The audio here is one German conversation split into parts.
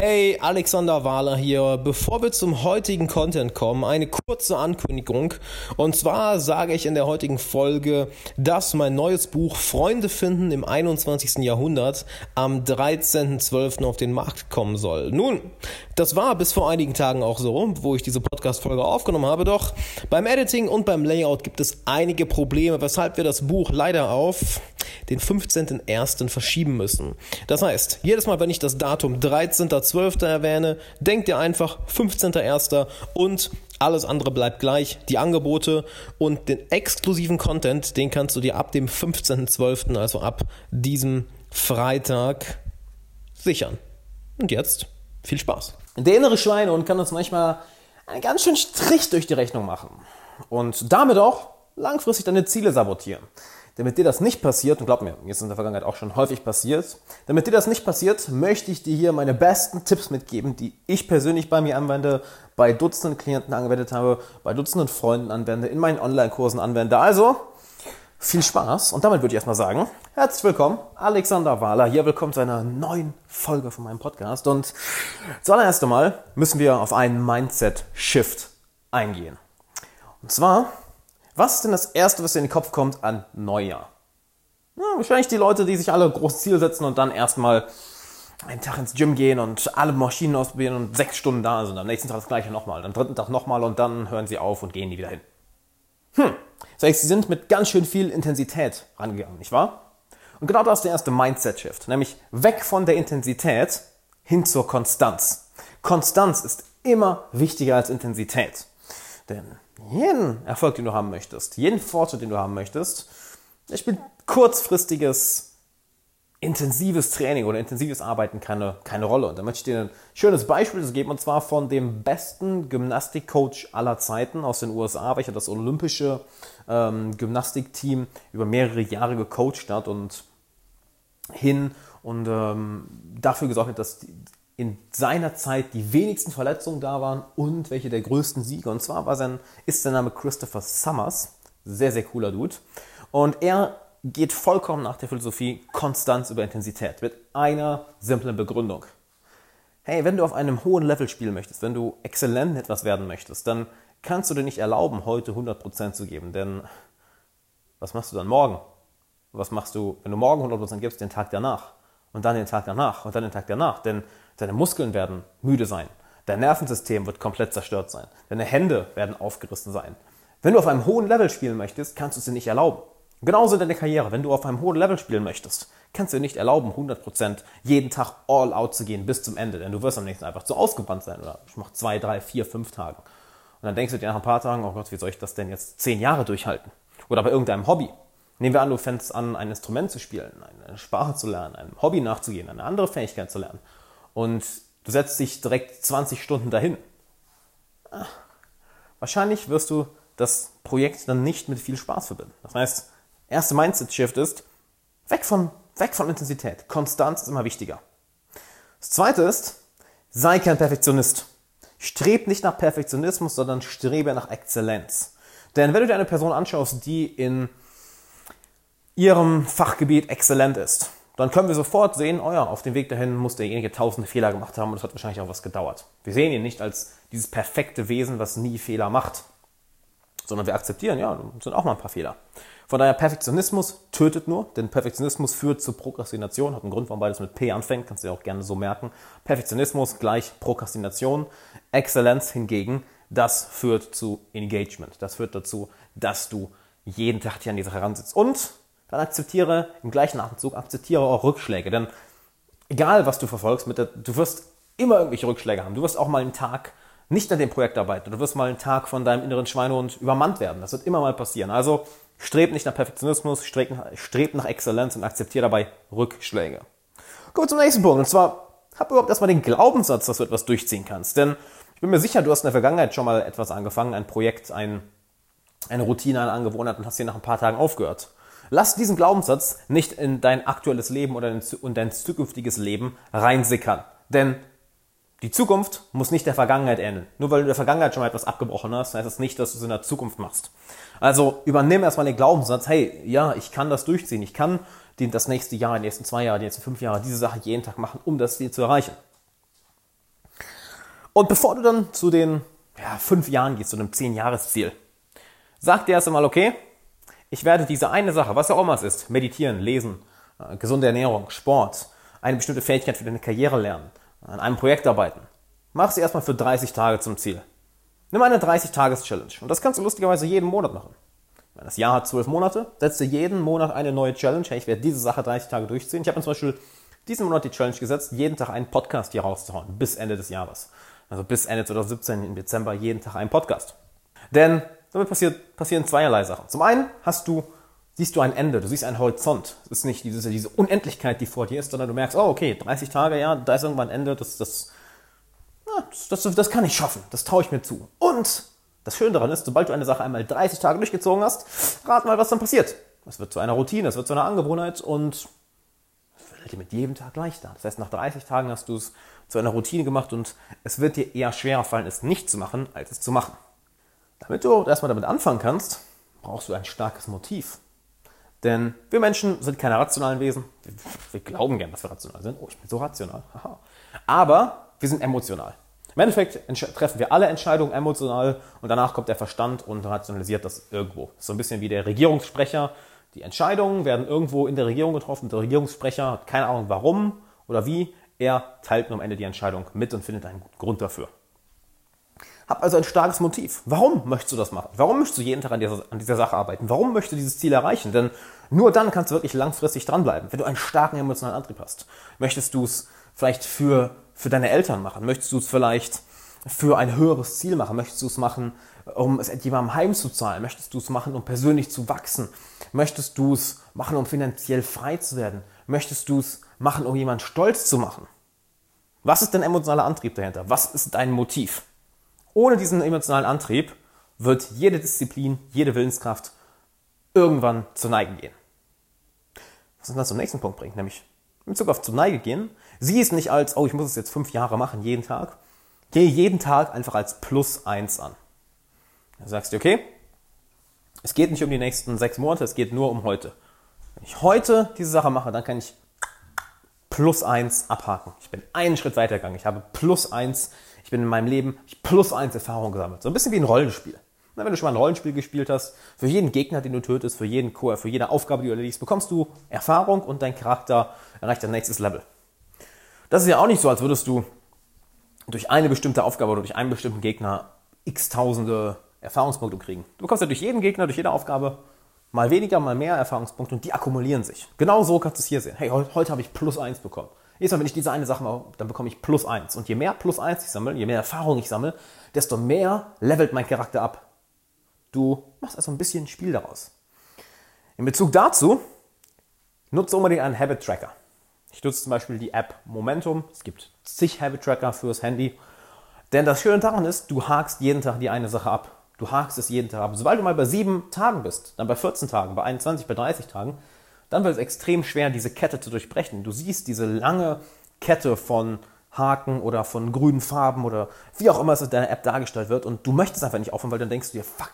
Hey, Alexander Wahler hier. Bevor wir zum heutigen Content kommen, eine kurze Ankündigung. Und zwar sage ich in der heutigen Folge, dass mein neues Buch Freunde finden im 21. Jahrhundert am 13.12. auf den Markt kommen soll. Nun, das war bis vor einigen Tagen auch so, wo ich diese Podcast-Folge aufgenommen habe. Doch beim Editing und beim Layout gibt es einige Probleme, weshalb wir das Buch leider auf den 15.01. verschieben müssen. Das heißt, jedes Mal, wenn ich das Datum 13.12. erwähne, denkt ihr einfach 15.01. und alles andere bleibt gleich. Die Angebote und den exklusiven Content, den kannst du dir ab dem 15.12., also ab diesem Freitag, sichern. Und jetzt viel Spaß. Der innere Schweinehund kann uns manchmal einen ganz schönen Strich durch die Rechnung machen und damit auch langfristig deine Ziele sabotieren. Damit dir das nicht passiert, und glaub mir, mir ist in der Vergangenheit auch schon häufig passiert, damit dir das nicht passiert, möchte ich dir hier meine besten Tipps mitgeben, die ich persönlich bei mir anwende, bei Dutzenden Klienten angewendet habe, bei Dutzenden Freunden anwende, in meinen Online-Kursen anwende. Also, viel Spaß und damit würde ich erstmal sagen, herzlich willkommen, Alexander Wahler, hier willkommen zu einer neuen Folge von meinem Podcast und zuallererst einmal müssen wir auf einen Mindset-Shift eingehen. Und zwar was ist denn das Erste, was dir in den Kopf kommt an Neujahr? Ja, wahrscheinlich die Leute, die sich alle große Ziele setzen und dann erstmal einen Tag ins Gym gehen und alle Maschinen ausprobieren und sechs Stunden da sind. Am nächsten Tag das gleiche nochmal, am dritten Tag nochmal und dann hören sie auf und gehen nie wieder hin. Hm, das heißt, sie sind mit ganz schön viel Intensität rangegangen, nicht wahr? Und genau das ist der erste Mindset-Shift, nämlich weg von der Intensität hin zur Konstanz. Konstanz ist immer wichtiger als Intensität. Denn jeden Erfolg, den du haben möchtest, jeden Fortschritt, den du haben möchtest, der spielt kurzfristiges, intensives Training oder intensives Arbeiten keine, keine Rolle. Und da möchte ich dir ein schönes Beispiel geben, und zwar von dem besten Gymnastikcoach aller Zeiten aus den USA, welcher das olympische ähm, Gymnastikteam über mehrere Jahre gecoacht hat und hin und ähm, dafür gesorgt hat, dass die, in seiner Zeit die wenigsten Verletzungen da waren und welche der größten Siege. Und zwar war sein, ist sein Name Christopher Summers. Sehr, sehr cooler Dude. Und er geht vollkommen nach der Philosophie Konstanz über Intensität mit einer simplen Begründung. Hey, wenn du auf einem hohen Level spielen möchtest, wenn du exzellent etwas werden möchtest, dann kannst du dir nicht erlauben, heute 100% zu geben. Denn was machst du dann morgen? Was machst du, wenn du morgen 100% gibst, den Tag danach? Und dann den Tag danach und dann den Tag danach? Denn Deine Muskeln werden müde sein. Dein Nervensystem wird komplett zerstört sein. Deine Hände werden aufgerissen sein. Wenn du auf einem hohen Level spielen möchtest, kannst du es dir nicht erlauben. Genauso in deiner Karriere. Wenn du auf einem hohen Level spielen möchtest, kannst du dir nicht erlauben, 100% jeden Tag all out zu gehen bis zum Ende. Denn du wirst am nächsten einfach zu ausgebrannt sein. Oder ich mache zwei, drei, vier, fünf Tage. Und dann denkst du dir nach ein paar Tagen, oh Gott, wie soll ich das denn jetzt zehn Jahre durchhalten? Oder bei irgendeinem Hobby. Nehmen wir an, du fängst an, ein Instrument zu spielen, eine Sprache zu lernen, einem Hobby nachzugehen, eine andere Fähigkeit zu lernen. Und Du setzt dich direkt 20 Stunden dahin. Wahrscheinlich wirst du das Projekt dann nicht mit viel Spaß verbinden. Das heißt, erste Mindset-Shift ist, weg von, weg von Intensität. Konstanz ist immer wichtiger. Das zweite ist, sei kein Perfektionist. Streb nicht nach Perfektionismus, sondern strebe nach Exzellenz. Denn wenn du dir eine Person anschaust, die in ihrem Fachgebiet exzellent ist, dann können wir sofort sehen, oh ja, auf dem Weg dahin muss derjenige tausende Fehler gemacht haben und das hat wahrscheinlich auch was gedauert. Wir sehen ihn nicht als dieses perfekte Wesen, was nie Fehler macht, sondern wir akzeptieren, ja, sind auch mal ein paar Fehler. Von daher, Perfektionismus tötet nur, denn Perfektionismus führt zu Prokrastination, hat einen Grund, warum beides mit P anfängt, kannst du dir auch gerne so merken. Perfektionismus gleich Prokrastination, Exzellenz hingegen, das führt zu Engagement, das führt dazu, dass du jeden Tag hier an die Sache heransitzt. Und dann akzeptiere im gleichen Atemzug, akzeptiere auch Rückschläge. Denn egal, was du verfolgst, der, du wirst immer irgendwelche Rückschläge haben. Du wirst auch mal einen Tag nicht an dem Projekt arbeiten. Du wirst mal einen Tag von deinem inneren Schweinehund übermannt werden. Das wird immer mal passieren. Also streb nicht nach Perfektionismus, streb, streb nach Exzellenz und akzeptiere dabei Rückschläge. Kommen wir zum nächsten Punkt. Und zwar, hab überhaupt erstmal den Glaubenssatz, dass du etwas durchziehen kannst. Denn ich bin mir sicher, du hast in der Vergangenheit schon mal etwas angefangen, ein Projekt, ein, eine Routine, eine Angewohnheit und hast hier nach ein paar Tagen aufgehört. Lass diesen Glaubenssatz nicht in dein aktuelles Leben oder in dein zukünftiges Leben reinsickern. Denn die Zukunft muss nicht der Vergangenheit ähneln. Nur weil du in der Vergangenheit schon mal etwas abgebrochen hast, heißt das nicht, dass du es in der Zukunft machst. Also übernimm erstmal den Glaubenssatz, hey, ja, ich kann das durchziehen. Ich kann das nächste Jahr, die nächsten zwei Jahre, die nächsten fünf Jahre diese Sache jeden Tag machen, um das Ziel zu erreichen. Und bevor du dann zu den ja, fünf Jahren gehst, zu einem zehn Jahresziel, sag dir erst einmal, okay, ich werde diese eine Sache, was auch immer es ist, meditieren, lesen, äh, gesunde Ernährung, Sport, eine bestimmte Fähigkeit für deine Karriere lernen, an einem Projekt arbeiten. Mach sie erstmal für 30 Tage zum Ziel. Nimm eine 30-Tages-Challenge. Und das kannst du lustigerweise jeden Monat machen. Das Jahr hat zwölf Monate, setze jeden Monat eine neue Challenge. Hey, ich werde diese Sache 30 Tage durchziehen. Ich habe mir zum Beispiel diesen Monat die Challenge gesetzt, jeden Tag einen Podcast hier rauszuhauen, bis Ende des Jahres. Also bis Ende 2017 im Dezember jeden Tag einen Podcast. Denn damit passiert, passieren zweierlei Sachen. Zum einen hast du, siehst du ein Ende, du siehst einen Horizont. Es ist nicht diese, diese Unendlichkeit, die vor dir ist, sondern du merkst, oh okay, 30 Tage, ja, da ist irgendwann ein Ende, das, das, das, das, das kann ich schaffen, das traue ich mir zu. Und das Schöne daran ist, sobald du eine Sache einmal 30 Tage durchgezogen hast, rat mal, was dann passiert. Es wird zu einer Routine, es wird zu einer Angewohnheit und es wird dir mit jedem Tag leichter. Das heißt, nach 30 Tagen hast du es zu einer Routine gemacht und es wird dir eher schwerer fallen, es nicht zu machen, als es zu machen. Damit du erstmal damit anfangen kannst, brauchst du ein starkes Motiv. Denn wir Menschen sind keine rationalen Wesen. Wir, glauben gern, dass wir rational sind. Oh, ich bin so rational. Aber wir sind emotional. Im Endeffekt treffen wir alle Entscheidungen emotional und danach kommt der Verstand und rationalisiert das irgendwo. So ein bisschen wie der Regierungssprecher. Die Entscheidungen werden irgendwo in der Regierung getroffen. Der Regierungssprecher hat keine Ahnung warum oder wie. Er teilt nur am Ende die Entscheidung mit und findet einen Grund dafür. Hab also ein starkes Motiv. Warum möchtest du das machen? Warum möchtest du jeden Tag an dieser, an dieser Sache arbeiten? Warum möchtest du dieses Ziel erreichen? Denn nur dann kannst du wirklich langfristig dranbleiben, wenn du einen starken emotionalen Antrieb hast. Möchtest du es vielleicht für, für deine Eltern machen? Möchtest du es vielleicht für ein höheres Ziel machen? Möchtest du es machen, um es jemandem heimzuzahlen? Möchtest du es machen, um persönlich zu wachsen? Möchtest du es machen, um finanziell frei zu werden? Möchtest du es machen, um jemanden stolz zu machen? Was ist dein emotionaler Antrieb dahinter? Was ist dein Motiv? Ohne diesen emotionalen Antrieb wird jede Disziplin, jede Willenskraft irgendwann zur Neige gehen. Was uns dann zum nächsten Punkt bringt, nämlich in Bezug auf zur Neige gehen. Sieh es nicht als, oh, ich muss es jetzt fünf Jahre machen, jeden Tag. Gehe jeden Tag einfach als plus eins an. Dann sagst du, okay, es geht nicht um die nächsten sechs Monate, es geht nur um heute. Wenn ich heute diese Sache mache, dann kann ich plus eins abhaken. Ich bin einen Schritt weitergegangen. Ich habe plus eins ich bin in meinem Leben plus eins Erfahrung gesammelt. So ein bisschen wie ein Rollenspiel. Na, wenn du schon mal ein Rollenspiel gespielt hast, für jeden Gegner, den du tötest, für jeden Chor, für jede Aufgabe, die du erledigst, bekommst du Erfahrung und dein Charakter erreicht dein nächstes Level. Das ist ja auch nicht so, als würdest du durch eine bestimmte Aufgabe oder durch einen bestimmten Gegner x tausende Erfahrungspunkte kriegen. Du bekommst ja durch jeden Gegner, durch jede Aufgabe mal weniger, mal mehr Erfahrungspunkte und die akkumulieren sich. Genau so kannst du es hier sehen. Hey, heute, heute habe ich plus eins bekommen. Jedes Mal, wenn ich diese eine Sache mache, dann bekomme ich plus eins. Und je mehr plus eins ich sammle, je mehr Erfahrung ich sammle, desto mehr levelt mein Charakter ab. Du machst also ein bisschen Spiel daraus. In Bezug dazu nutze unbedingt einen Habit Tracker. Ich nutze zum Beispiel die App Momentum. Es gibt zig Habit Tracker fürs Handy. Denn das Schöne daran ist, du hakst jeden Tag die eine Sache ab. Du hakst es jeden Tag ab. Sobald du mal bei sieben Tagen bist, dann bei 14 Tagen, bei 21, bei 30 Tagen, dann wird es extrem schwer, diese Kette zu durchbrechen. Du siehst diese lange Kette von Haken oder von grünen Farben oder wie auch immer es in deiner App dargestellt wird und du möchtest einfach nicht aufhören, weil dann denkst du dir, fuck,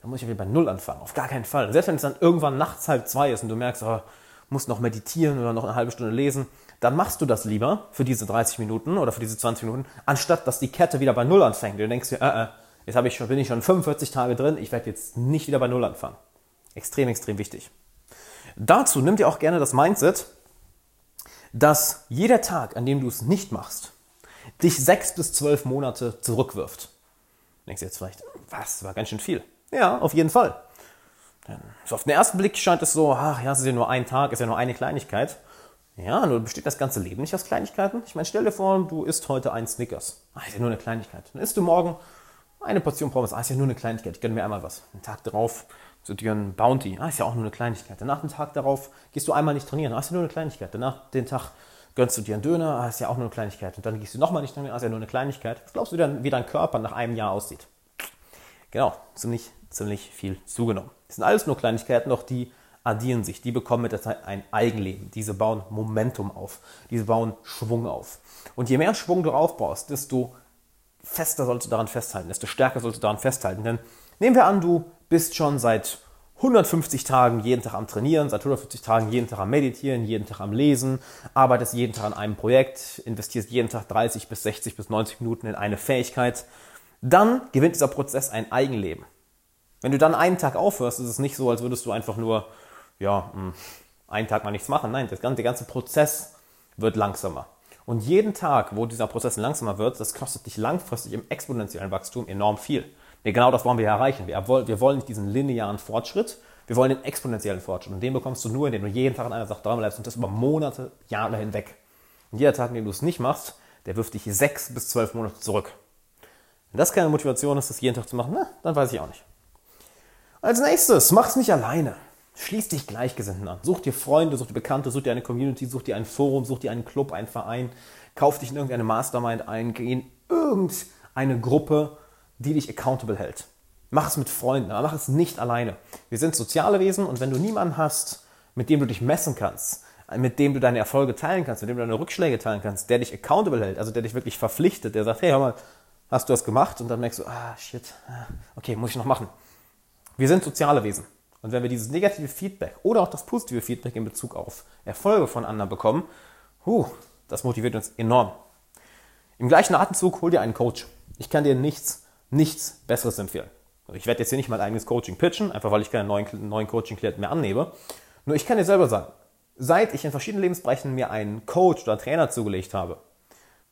dann muss ich wieder bei Null anfangen. Auf gar keinen Fall. Selbst wenn es dann irgendwann nachts halb zwei ist und du merkst, oh, musst noch meditieren oder noch eine halbe Stunde lesen, dann machst du das lieber für diese 30 Minuten oder für diese 20 Minuten, anstatt dass die Kette wieder bei Null anfängt. Du denkst dir, äh, äh, jetzt ich schon, bin ich schon 45 Tage drin, ich werde jetzt nicht wieder bei Null anfangen. Extrem, extrem wichtig. Dazu nimm dir auch gerne das Mindset, dass jeder Tag, an dem du es nicht machst, dich sechs bis zwölf Monate zurückwirft. Du denkst jetzt vielleicht, was, war ganz schön viel. Ja, auf jeden Fall. So auf den ersten Blick scheint es so, ach ja, es ist ja nur ein Tag, ist ja nur eine Kleinigkeit. Ja, nur besteht das ganze Leben nicht aus Kleinigkeiten. Ich meine, stell dir vor, du isst heute ein Snickers. Ah, ist ja nur eine Kleinigkeit. Dann isst du morgen eine Portion Pommes. Ah, ist ja nur eine Kleinigkeit. Ich gönne mir einmal was. Einen Tag drauf dir ein Bounty. Ah, ist ja auch nur eine Kleinigkeit. Danach den Tag darauf gehst du einmal nicht trainieren. Ah, ist ja nur eine Kleinigkeit. Danach den Tag gönnst du dir einen Döner. Ah, ist ja auch nur eine Kleinigkeit. Und dann gehst du nochmal nicht trainieren. Ah, ist ja nur eine Kleinigkeit. Was glaubst du denn, wie dein Körper nach einem Jahr aussieht? Genau, ziemlich, ziemlich viel zugenommen. Das sind alles nur Kleinigkeiten, doch die addieren sich. Die bekommen mit der Zeit ein Eigenleben. Diese bauen Momentum auf. Diese bauen Schwung auf. Und je mehr Schwung du aufbaust, desto fester sollst du daran festhalten, desto stärker sollst du daran festhalten. Denn nehmen wir an, du bist schon seit 150 Tagen jeden Tag am Trainieren, seit 150 Tagen jeden Tag am Meditieren, jeden Tag am Lesen, arbeitest jeden Tag an einem Projekt, investierst jeden Tag 30 bis 60 bis 90 Minuten in eine Fähigkeit, dann gewinnt dieser Prozess ein Eigenleben. Wenn du dann einen Tag aufhörst, ist es nicht so, als würdest du einfach nur, ja, hm, einen Tag mal nichts machen. Nein, ganze, der ganze Prozess wird langsamer. Und jeden Tag, wo dieser Prozess langsamer wird, das kostet dich langfristig im exponentiellen Wachstum enorm viel. Nee, genau das wollen wir erreichen. Wir, wir wollen nicht diesen linearen Fortschritt, wir wollen den exponentiellen Fortschritt. Und den bekommst du nur, indem du jeden Tag an einer Sache dranbleibst und das über Monate, Jahre hinweg. Und jeder Tag, in dem du es nicht machst, der wirft dich sechs bis zwölf Monate zurück. Wenn das keine Motivation ist, das jeden Tag zu machen, na, dann weiß ich auch nicht. Als nächstes, mach es nicht alleine. Schließ dich Gleichgesinnten an. Such dir Freunde, such dir Bekannte, such dir eine Community, such dir ein Forum, such dir einen Club, einen Verein. Kauf dich in irgendeine Mastermind ein, geh in irgendeine Gruppe, die dich accountable hält. Mach es mit Freunden, aber mach es nicht alleine. Wir sind soziale Wesen und wenn du niemanden hast, mit dem du dich messen kannst, mit dem du deine Erfolge teilen kannst, mit dem du deine Rückschläge teilen kannst, der dich accountable hält, also der dich wirklich verpflichtet, der sagt, hey, hör mal, hast du das gemacht? Und dann merkst du, ah, shit, ah, okay, muss ich noch machen. Wir sind soziale Wesen. Und wenn wir dieses negative Feedback oder auch das positive Feedback in Bezug auf Erfolge von anderen bekommen, huh, das motiviert uns enorm. Im gleichen Atemzug hol dir einen Coach. Ich kann dir nichts nichts Besseres empfehlen. Also ich werde jetzt hier nicht mein eigenes Coaching pitchen, einfach weil ich keine neuen, neuen Coaching-Klienten mehr annehme. Nur ich kann dir selber sagen, seit ich in verschiedenen Lebensbereichen mir einen Coach oder Trainer zugelegt habe,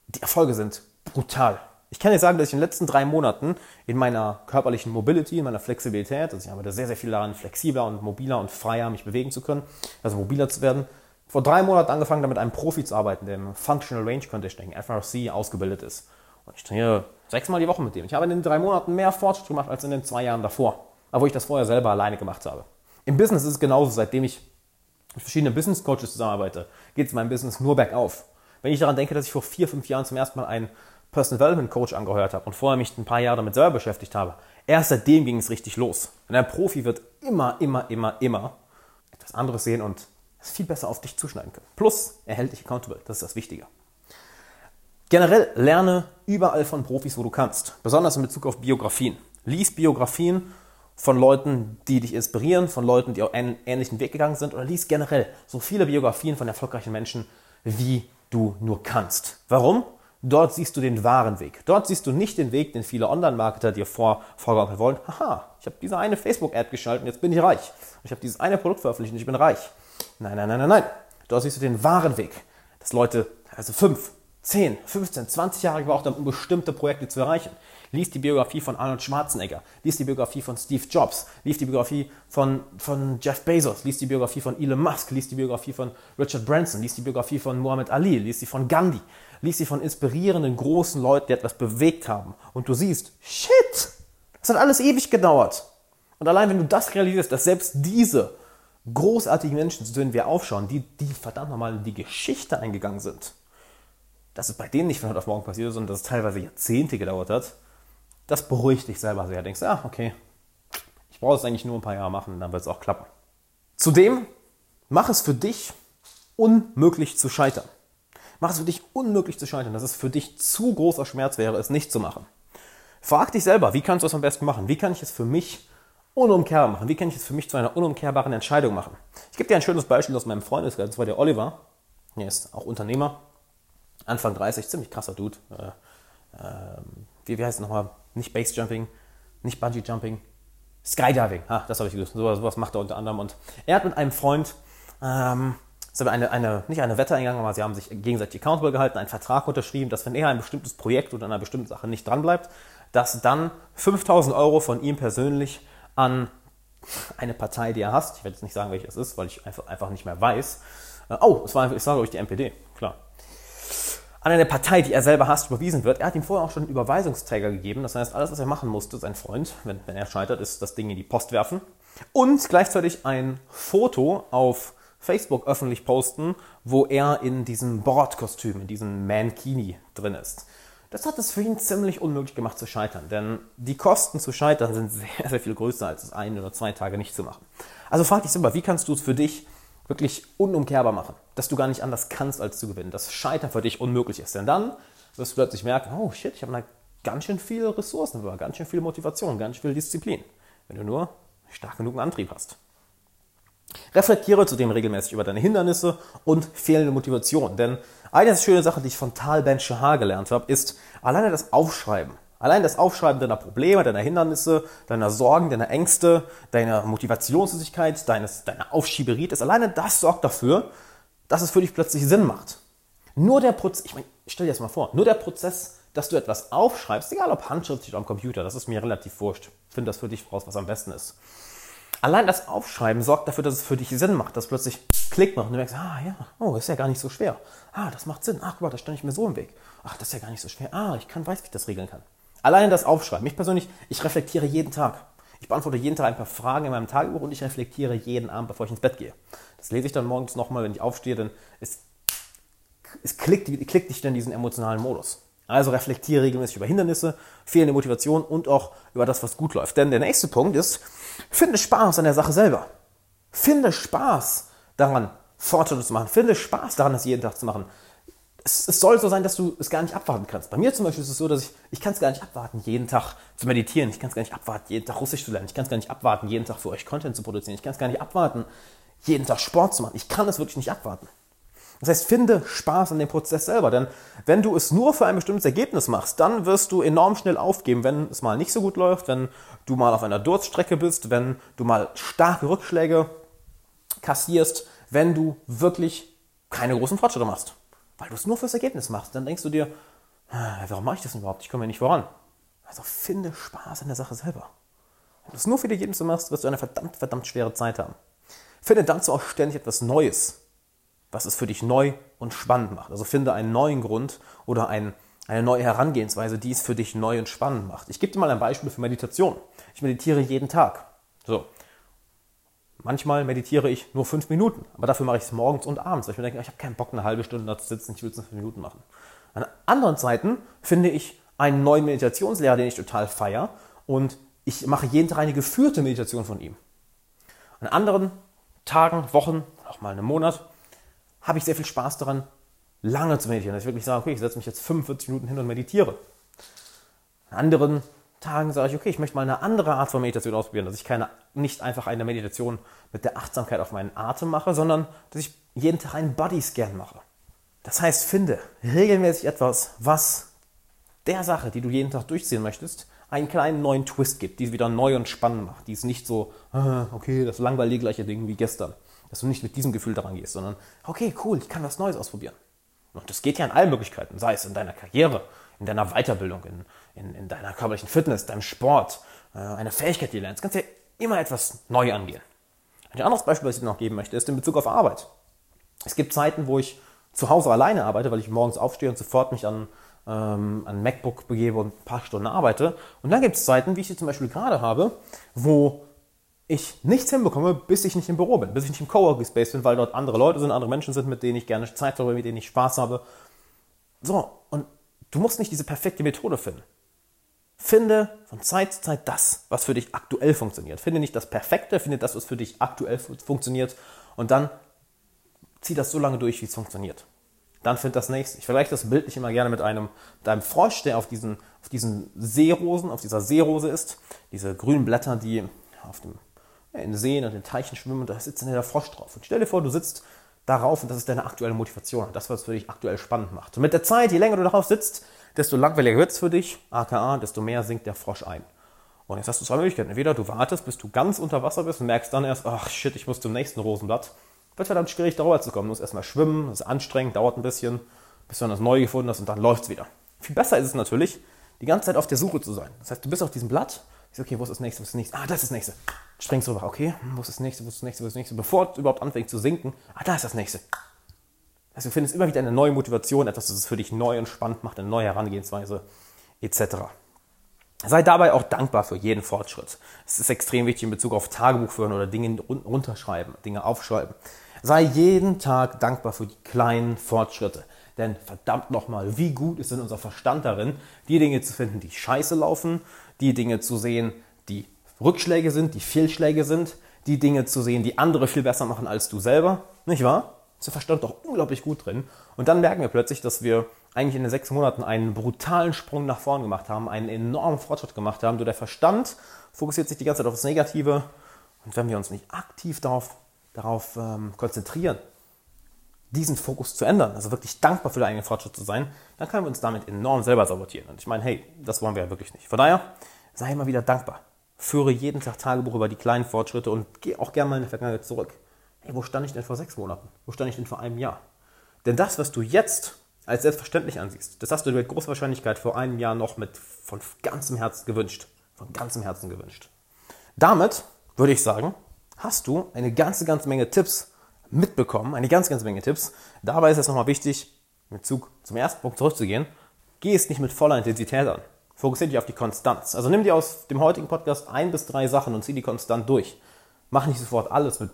die Erfolge sind brutal. Ich kann dir sagen, dass ich in den letzten drei Monaten in meiner körperlichen Mobility, in meiner Flexibilität, also ich arbeite sehr, sehr viel daran, flexibler und mobiler und freier mich bewegen zu können, also mobiler zu werden, vor drei Monaten angefangen, damit einem Profi zu arbeiten, der im Functional Range Conditioning, FRC, ausgebildet ist. Und ich trainiere sechsmal die Woche mit dem. Ich habe in den drei Monaten mehr Fortschritt gemacht als in den zwei Jahren davor, obwohl ich das vorher selber alleine gemacht habe. Im Business ist es genauso, seitdem ich mit verschiedenen Business Coaches zusammenarbeite, geht es meinem Business nur bergauf. Wenn ich daran denke, dass ich vor vier, fünf Jahren zum ersten Mal einen Personal Development Coach angeheuert habe und vorher mich ein paar Jahre damit selber beschäftigt habe, erst seitdem ging es richtig los. Denn ein Profi wird immer, immer, immer, immer etwas anderes sehen und es viel besser auf dich zuschneiden können. Plus, er hält dich accountable. Das ist das Wichtige. Generell lerne überall von Profis, wo du kannst. Besonders in Bezug auf Biografien. Lies Biografien von Leuten, die dich inspirieren, von Leuten, die auch einen ähnlichen Weg gegangen sind. Oder lies generell so viele Biografien von erfolgreichen Menschen, wie du nur kannst. Warum? Dort siehst du den wahren Weg. Dort siehst du nicht den Weg, den viele Online-Marketer dir vor, vorgaukeln wollen. Haha, ich habe diese eine Facebook-Ad geschaltet und jetzt bin ich reich. Ich habe dieses eine Produkt veröffentlicht und ich bin reich. Nein, nein, nein, nein, nein. Dort siehst du den wahren Weg. Dass Leute, also fünf, 10, 15, 20 Jahre gebraucht haben, um bestimmte Projekte zu erreichen. Lies die Biografie von Arnold Schwarzenegger, lies die Biografie von Steve Jobs, lies die Biografie von, von Jeff Bezos, lies die Biografie von Elon Musk, lies die Biografie von Richard Branson, lies die Biografie von Muhammad Ali, lies die von Gandhi, lies die von inspirierenden großen Leuten, die etwas bewegt haben. Und du siehst, shit, das hat alles ewig gedauert. Und allein wenn du das realisierst, dass selbst diese großartigen Menschen, zu denen wir aufschauen, die, die verdammt nochmal in die Geschichte eingegangen sind, dass es bei denen nicht von heute auf morgen passiert ist, sondern dass es teilweise Jahrzehnte gedauert hat, das beruhigt dich selber sehr. Du denkst, ah, okay, ich brauche es eigentlich nur ein paar Jahre machen, dann wird es auch klappen. Zudem, mach es für dich unmöglich zu scheitern. Mach es für dich unmöglich zu scheitern, dass es für dich zu großer Schmerz wäre, es nicht zu machen. Frag dich selber, wie kannst du es am besten machen? Wie kann ich es für mich unumkehrbar machen? Wie kann ich es für mich zu einer unumkehrbaren Entscheidung machen? Ich gebe dir ein schönes Beispiel aus meinem Freundeskreis, das war der Oliver. Er ist auch Unternehmer Anfang 30, ziemlich krasser Dude. Äh, äh, wie, wie heißt es nochmal? Nicht Basejumping, nicht Bungee Jumping, Skydiving. Ah, das habe ich gewusst. So, sowas macht er unter anderem. Und er hat mit einem Freund ähm, eine, eine, nicht eine Wette eingegangen, aber sie haben sich gegenseitig accountable gehalten, einen Vertrag unterschrieben, dass wenn er ein bestimmtes Projekt oder einer bestimmten Sache nicht dranbleibt, dass dann 5000 Euro von ihm persönlich an eine Partei, die er hasst, ich werde jetzt nicht sagen, welche es ist, weil ich einfach, einfach nicht mehr weiß. Äh, oh, es war, ich sage euch die NPD, klar an eine Partei, die er selber hasst, überwiesen wird. Er hat ihm vorher auch schon einen Überweisungsträger gegeben. Das heißt, alles, was er machen musste, sein Freund, wenn, wenn er scheitert, ist das Ding in die Post werfen. Und gleichzeitig ein Foto auf Facebook öffentlich posten, wo er in diesem Bordkostüm, in diesem Mankini drin ist. Das hat es für ihn ziemlich unmöglich gemacht zu scheitern, denn die Kosten zu scheitern sind sehr, sehr viel größer, als es ein oder zwei Tage nicht zu machen. Also frag dich selber, wie kannst du es für dich wirklich unumkehrbar machen, dass du gar nicht anders kannst, als zu gewinnen, dass Scheitern für dich unmöglich ist. Denn dann wirst du plötzlich merken, oh shit, ich habe da ganz schön viele Ressourcen, ganz schön viel Motivation, ganz viel Disziplin. Wenn du nur stark genug einen Antrieb hast. Reflektiere zudem regelmäßig über deine Hindernisse und fehlende Motivation. Denn eine schöne Sache, die ich von Tal Ben Shahar gelernt habe, ist alleine das Aufschreiben. Allein das Aufschreiben deiner Probleme, deiner Hindernisse, deiner Sorgen, deiner Ängste, deiner Motivationslosigkeit, deines, deiner Aufschieberitis, alleine das sorgt dafür, dass es für dich plötzlich Sinn macht. Nur der Prozess, ich meine, stell dir das mal vor, nur der Prozess, dass du etwas aufschreibst, egal ob handschriftlich oder am Computer, das ist mir relativ wurscht. Ich finde das für dich raus, was am besten ist. Allein das Aufschreiben sorgt dafür, dass es für dich Sinn macht, dass plötzlich Klick macht und du merkst, ah ja, oh, ist ja gar nicht so schwer. Ah, das macht Sinn. Ach, guck mal, da stand ich mir so im Weg. Ach, das ist ja gar nicht so schwer. Ah, ich kann, weiß, wie ich das regeln kann. Allein das Aufschreiben. Mich persönlich, ich reflektiere jeden Tag. Ich beantworte jeden Tag ein paar Fragen in meinem Tagebuch und ich reflektiere jeden Abend, bevor ich ins Bett gehe. Das lese ich dann morgens nochmal, wenn ich aufstehe, denn es, es klickt, klickt dann in diesen emotionalen Modus. Also reflektiere regelmäßig über Hindernisse, fehlende Motivation und auch über das, was gut läuft. Denn der nächste Punkt ist, finde Spaß an der Sache selber. Finde Spaß daran, Fortschritte zu machen. Finde Spaß daran, das jeden Tag zu machen. Es, es, soll so sein, dass du es gar nicht abwarten kannst. Bei mir zum Beispiel ist es so, dass ich, ich kann es gar nicht abwarten, jeden Tag zu meditieren. Ich kann es gar nicht abwarten, jeden Tag Russisch zu lernen. Ich kann es gar nicht abwarten, jeden Tag für euch Content zu produzieren. Ich kann es gar nicht abwarten, jeden Tag Sport zu machen. Ich kann es wirklich nicht abwarten. Das heißt, finde Spaß an dem Prozess selber, denn wenn du es nur für ein bestimmtes Ergebnis machst, dann wirst du enorm schnell aufgeben, wenn es mal nicht so gut läuft, wenn du mal auf einer Durststrecke bist, wenn du mal starke Rückschläge kassierst, wenn du wirklich keine großen Fortschritte machst. Weil du es nur fürs Ergebnis machst, dann denkst du dir, ah, warum mache ich das denn überhaupt? Ich komme ja nicht voran. Also finde Spaß an der Sache selber. Wenn du es nur für die Ergebnisse machst, wirst du eine verdammt, verdammt schwere Zeit haben. Finde dazu auch ständig etwas Neues was es für dich neu und spannend macht. Also finde einen neuen Grund oder ein, eine neue Herangehensweise, die es für dich neu und spannend macht. Ich gebe dir mal ein Beispiel für Meditation. Ich meditiere jeden Tag. So. Manchmal meditiere ich nur fünf Minuten, aber dafür mache ich es morgens und abends, weil ich mir denke, ich habe keinen Bock, eine halbe Stunde da zu sitzen, ich will es in fünf Minuten machen. An anderen Zeiten finde ich einen neuen Meditationslehrer, den ich total feiere und ich mache jeden Tag eine geführte Meditation von ihm. An anderen Tagen, Wochen, auch mal einen Monat, habe ich sehr viel Spaß daran, lange zu meditieren. Dass ich wirklich sage, okay, ich setze mich jetzt 45 Minuten hin und meditiere. An anderen Tagen sage ich, okay, ich möchte mal eine andere Art von Meditation ausprobieren, dass ich keine, nicht einfach eine Meditation mit der Achtsamkeit auf meinen Atem mache, sondern dass ich jeden Tag einen Bodyscan mache. Das heißt, finde regelmäßig etwas, was der Sache, die du jeden Tag durchziehen möchtest, einen kleinen neuen Twist gibt, die es wieder neu und spannend macht, die es nicht so, ah, okay, das langweilige gleiche Ding wie gestern dass du nicht mit diesem Gefühl daran gehst, sondern, okay, cool, ich kann was Neues ausprobieren. Und das geht ja in allen Möglichkeiten, sei es in deiner Karriere, in deiner Weiterbildung, in, in, in deiner körperlichen Fitness, deinem Sport, äh, eine Fähigkeit, die du lernst. Du kannst ja immer etwas neu angehen. Ein anderes Beispiel, was ich dir noch geben möchte, ist in Bezug auf Arbeit. Es gibt Zeiten, wo ich zu Hause alleine arbeite, weil ich morgens aufstehe und sofort mich an, ähm, an MacBook begebe und ein paar Stunden arbeite. Und dann gibt es Zeiten, wie ich sie zum Beispiel gerade habe, wo ich nichts hinbekomme, bis ich nicht im Büro bin, bis ich nicht im Coworking Space bin, weil dort andere Leute sind, andere Menschen sind, mit denen ich gerne Zeit verbringe, mit denen ich Spaß habe. So, und du musst nicht diese perfekte Methode finden. Finde von Zeit zu Zeit das, was für dich aktuell funktioniert. Finde nicht das Perfekte, finde das, was für dich aktuell funktioniert und dann zieh das so lange durch, wie es funktioniert. Dann find das nächste. Ich vergleiche das bildlich immer gerne mit einem, mit einem Frosch, der auf diesen, auf diesen Seerosen, auf dieser Seerose ist. Diese grünen Blätter, die auf dem in Seen und in Teichen schwimmen da sitzt dann der Frosch drauf. Und stell dir vor, du sitzt darauf und das ist deine aktuelle Motivation, das, was für dich aktuell spannend macht. Und mit der Zeit, je länger du darauf sitzt, desto langweiliger wird es für dich, aka, desto mehr sinkt der Frosch ein. Und jetzt hast du zwei Möglichkeiten. Entweder du wartest, bis du ganz unter Wasser bist und merkst dann erst, ach shit, ich muss zum nächsten Rosenblatt. Wird verdammt schwierig, darüber zu kommen. Du musst erstmal schwimmen, das ist anstrengend, dauert ein bisschen, bis du dann das Neue gefunden hast und dann läuft es wieder. Viel besser ist es natürlich, die ganze Zeit auf der Suche zu sein. Das heißt, du bist auf diesem Blatt, ich okay, wo ist das nächste, wo ist das nächste? Ah, das ist das nächste springst rüber, okay, hm, wo ist das nächste, wo ist das nächste, wo ist das nächste, bevor es überhaupt anfängt zu sinken, ah, da ist das nächste. Also du findest immer wieder eine neue Motivation, etwas, das es für dich neu und spannend macht, eine neue Herangehensweise, etc. Sei dabei auch dankbar für jeden Fortschritt. Es ist extrem wichtig in Bezug auf Tagebuch führen oder Dinge runterschreiben, Dinge aufschreiben. Sei jeden Tag dankbar für die kleinen Fortschritte. Denn verdammt nochmal, wie gut ist denn unser Verstand darin, die Dinge zu finden, die scheiße laufen, die Dinge zu sehen, die Rückschläge sind, die Fehlschläge sind, die Dinge zu sehen, die andere viel besser machen als du selber, nicht wahr? Ist der Verstand doch unglaublich gut drin. Und dann merken wir plötzlich, dass wir eigentlich in den sechs Monaten einen brutalen Sprung nach vorn gemacht haben, einen enormen Fortschritt gemacht haben. Du, der Verstand fokussiert sich die ganze Zeit auf das Negative Und wenn wir uns nicht aktiv darauf, darauf ähm, konzentrieren, diesen Fokus zu ändern, also wirklich dankbar für den eigenen Fortschritt zu sein, dann können wir uns damit enorm selber sabotieren. Und ich meine, hey, das wollen wir ja wirklich nicht. Von daher, sei immer wieder dankbar. Führe jeden Tag Tagebuch über die kleinen Fortschritte und geh auch gerne mal in die Vergangenheit zurück. Hey, wo stand ich denn vor sechs Monaten? Wo stand ich denn vor einem Jahr? Denn das, was du jetzt als selbstverständlich ansiehst, das hast du dir mit großer Wahrscheinlichkeit vor einem Jahr noch mit von ganzem Herzen gewünscht. Von ganzem Herzen gewünscht. Damit würde ich sagen, hast du eine ganze, ganze Menge Tipps mitbekommen, eine ganze, ganze Menge Tipps. Dabei ist es nochmal wichtig, mit Zug zum ersten Punkt zurückzugehen. Geh es nicht mit voller Intensität an. Fokussiere dich auf die Konstanz. Also nimm dir aus dem heutigen Podcast ein bis drei Sachen und zieh die konstant durch. Mach nicht sofort alles mit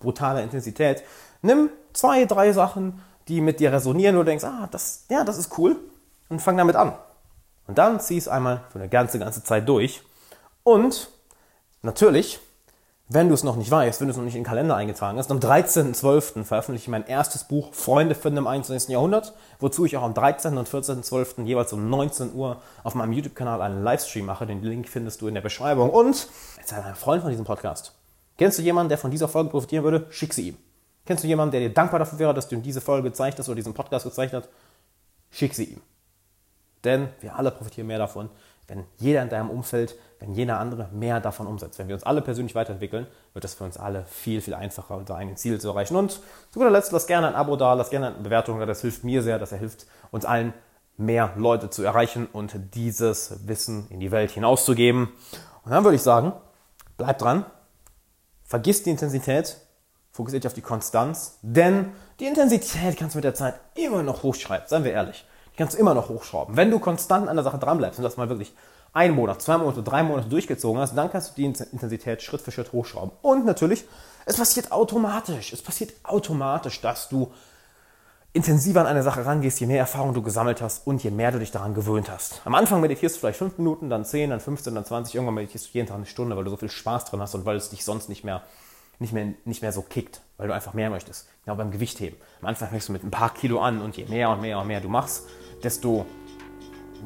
brutaler Intensität. Nimm zwei, drei Sachen, die mit dir resonieren, wo du denkst, ah, das, ja, das ist cool und fang damit an. Und dann zieh es einmal für eine ganze, ganze Zeit durch. Und natürlich wenn du es noch nicht weißt, wenn du es noch nicht in den Kalender eingetragen hast, am 13.12. veröffentliche ich mein erstes Buch Freunde finden im 21. Jahrhundert, wozu ich auch am 13. und 14.12. jeweils um 19 Uhr auf meinem YouTube-Kanal einen Livestream mache. Den Link findest du in der Beschreibung. Und erzähl ein Freund von diesem Podcast. Kennst du jemanden, der von dieser Folge profitieren würde? Schick sie ihm. Kennst du jemanden, der dir dankbar dafür wäre, dass du diese Folge gezeigt hast oder diesen Podcast gezeigt hast? Schick sie ihm. Denn wir alle profitieren mehr davon, wenn jeder in deinem Umfeld, wenn jeder andere mehr davon umsetzt. Wenn wir uns alle persönlich weiterentwickeln, wird es für uns alle viel, viel einfacher, unser eigenes Ziel zu erreichen. Und zu guter Letzt, lass gerne ein Abo da, lass gerne eine Bewertung da. Das hilft mir sehr, das hilft uns allen, mehr Leute zu erreichen und dieses Wissen in die Welt hinauszugeben. Und dann würde ich sagen, bleib dran, vergiss die Intensität, fokussiert dich auf die Konstanz, denn die Intensität kannst du mit der Zeit immer noch hochschreiben, seien wir ehrlich. Kannst du immer noch hochschrauben. Wenn du konstant an der Sache dranbleibst und das mal wirklich einen Monat, zwei Monate, drei Monate durchgezogen hast, dann kannst du die Intensität Schritt für Schritt hochschrauben. Und natürlich, es passiert automatisch. Es passiert automatisch, dass du intensiver an eine Sache rangehst, je mehr Erfahrung du gesammelt hast und je mehr du dich daran gewöhnt hast. Am Anfang meditierst du vielleicht fünf Minuten, dann zehn, dann 15, dann 20, irgendwann meditierst du jeden Tag eine Stunde, weil du so viel Spaß drin hast und weil es dich sonst nicht mehr nicht mehr, nicht mehr so kickt, weil du einfach mehr möchtest. Genau beim Gewichtheben. Am Anfang fängst du mit ein paar Kilo an und je mehr und mehr und mehr du machst, desto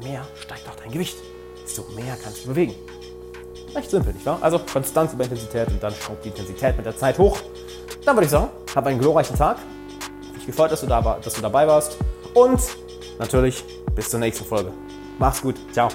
mehr steigt auch dein Gewicht. Desto mehr kannst du bewegen. Recht simpel, nicht wahr? Also Konstanz über Intensität und dann schraubt die Intensität mit der Zeit hoch. Dann würde ich sagen, hab einen glorreichen Tag. Mich gefreut, dass du, da, dass du dabei warst. Und natürlich bis zur nächsten Folge. Mach's gut. Ciao.